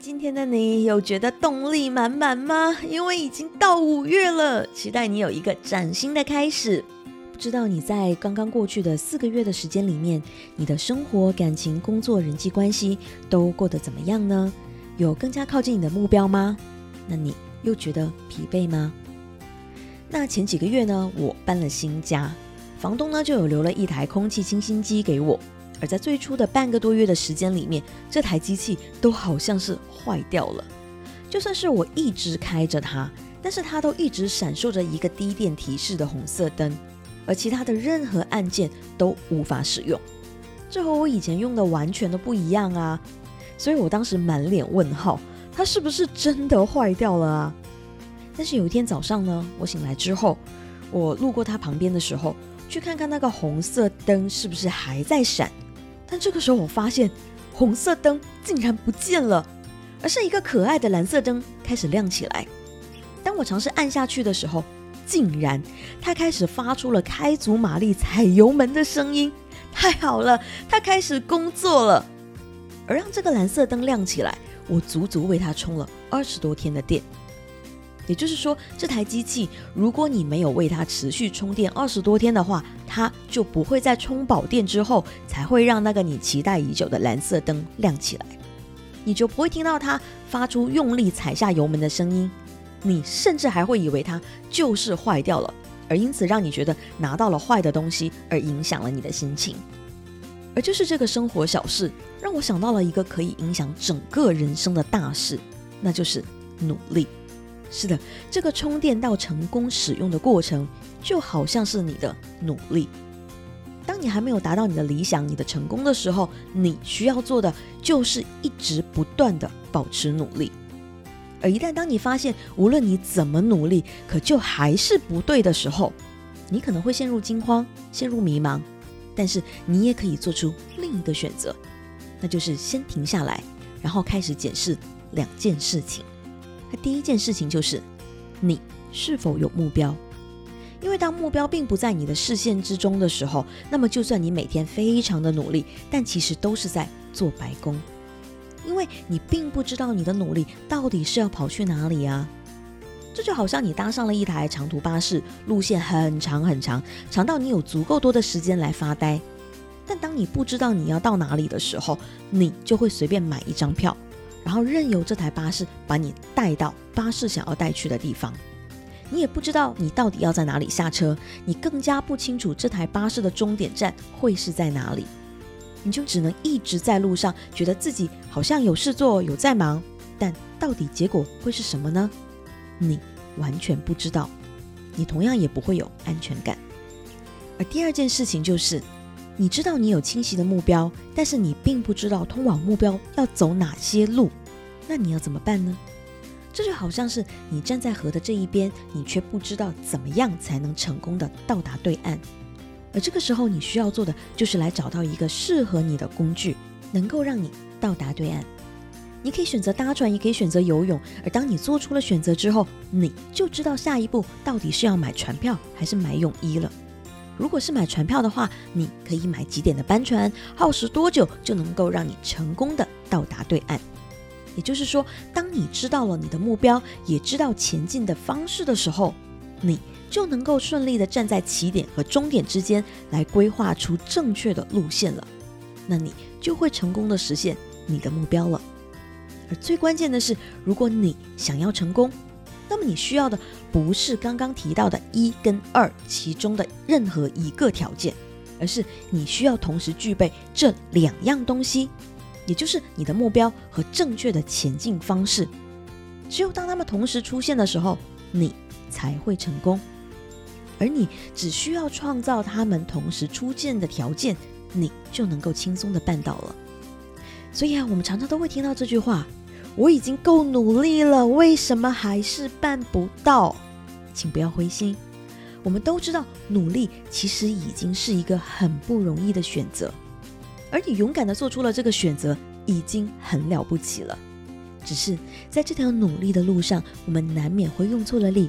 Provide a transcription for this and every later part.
今天的你有觉得动力满满吗？因为已经到五月了，期待你有一个崭新的开始。不知道你在刚刚过去的四个月的时间里面，你的生活、感情、工作、人际关系都过得怎么样呢？有更加靠近你的目标吗？那你又觉得疲惫吗？那前几个月呢，我搬了新家，房东呢就有留了一台空气清新机给我。而在最初的半个多月的时间里面，这台机器都好像是坏掉了。就算是我一直开着它，但是它都一直闪烁着一个低电提示的红色灯，而其他的任何按键都无法使用。这和我以前用的完全都不一样啊！所以我当时满脸问号，它是不是真的坏掉了啊？但是有一天早上呢，我醒来之后，我路过它旁边的时候，去看看那个红色灯是不是还在闪。但这个时候，我发现红色灯竟然不见了，而是一个可爱的蓝色灯开始亮起来。当我尝试按下去的时候，竟然它开始发出了开足马力踩油门的声音。太好了，它开始工作了。而让这个蓝色灯亮起来，我足足为它充了二十多天的电。也就是说，这台机器，如果你没有为它持续充电二十多天的话，它就不会在充饱电之后才会让那个你期待已久的蓝色灯亮起来，你就不会听到它发出用力踩下油门的声音，你甚至还会以为它就是坏掉了，而因此让你觉得拿到了坏的东西，而影响了你的心情。而就是这个生活小事，让我想到了一个可以影响整个人生的大事，那就是努力。是的，这个充电到成功使用的过程，就好像是你的努力。当你还没有达到你的理想、你的成功的时候，你需要做的就是一直不断的保持努力。而一旦当你发现无论你怎么努力，可就还是不对的时候，你可能会陷入惊慌、陷入迷茫。但是你也可以做出另一个选择，那就是先停下来，然后开始检视两件事情。那第一件事情就是，你是否有目标？因为当目标并不在你的视线之中的时候，那么就算你每天非常的努力，但其实都是在做白工，因为你并不知道你的努力到底是要跑去哪里啊。这就好像你搭上了一台长途巴士，路线很长很长，长到你有足够多的时间来发呆。但当你不知道你要到哪里的时候，你就会随便买一张票。然后任由这台巴士把你带到巴士想要带去的地方，你也不知道你到底要在哪里下车，你更加不清楚这台巴士的终点站会是在哪里，你就只能一直在路上，觉得自己好像有事做，有在忙，但到底结果会是什么呢？你完全不知道，你同样也不会有安全感。而第二件事情就是。你知道你有清晰的目标，但是你并不知道通往目标要走哪些路，那你要怎么办呢？这就好像是你站在河的这一边，你却不知道怎么样才能成功的到达对岸。而这个时候，你需要做的就是来找到一个适合你的工具，能够让你到达对岸。你可以选择搭船，也可以选择游泳。而当你做出了选择之后，你就知道下一步到底是要买船票还是买泳衣了。如果是买船票的话，你可以买几点的班船，耗时多久就能够让你成功的到达对岸。也就是说，当你知道了你的目标，也知道前进的方式的时候，你就能够顺利的站在起点和终点之间来规划出正确的路线了。那你就会成功的实现你的目标了。而最关键的是，如果你想要成功。那么你需要的不是刚刚提到的一跟二其中的任何一个条件，而是你需要同时具备这两样东西，也就是你的目标和正确的前进方式。只有当他们同时出现的时候，你才会成功。而你只需要创造他们同时出现的条件，你就能够轻松的办到了。所以啊，我们常常都会听到这句话。我已经够努力了，为什么还是办不到？请不要灰心。我们都知道，努力其实已经是一个很不容易的选择，而你勇敢的做出了这个选择，已经很了不起了。只是在这条努力的路上，我们难免会用错了力，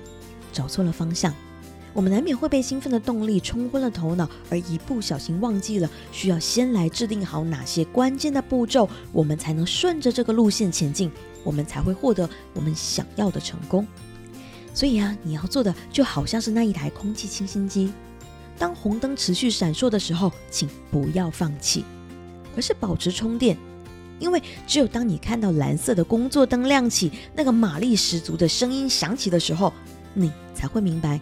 找错了方向。我们难免会被兴奋的动力冲昏了头脑，而一不小心忘记了需要先来制定好哪些关键的步骤，我们才能顺着这个路线前进，我们才会获得我们想要的成功。所以啊，你要做的就好像是那一台空气清新机，当红灯持续闪烁的时候，请不要放弃，而是保持充电。因为只有当你看到蓝色的工作灯亮起，那个马力十足的声音响起的时候，你才会明白，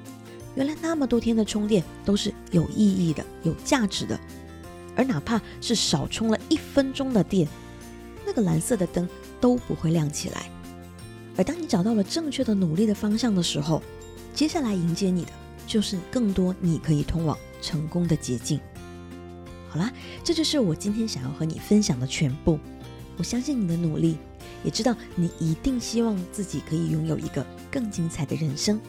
原来那么多天的充电都是有意义的、有价值的。而哪怕是少充了一分钟的电，那个蓝色的灯都不会亮起来。而当你找到了正确的努力的方向的时候，接下来迎接你的就是更多你可以通往成功的捷径。好啦，这就是我今天想要和你分享的全部。我相信你的努力，也知道你一定希望自己可以拥有一个更精彩的人生，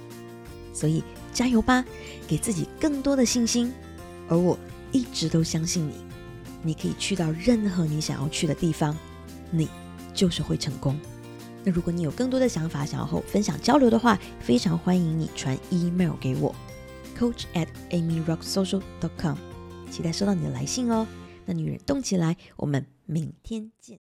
所以加油吧，给自己更多的信心。而我一直都相信你，你可以去到任何你想要去的地方，你就是会成功。那如果你有更多的想法想要和我分享交流的话，非常欢迎你传 email 给我，coach at amyrocksocial dot com，期待收到你的来信哦。那女人动起来，我们明天见。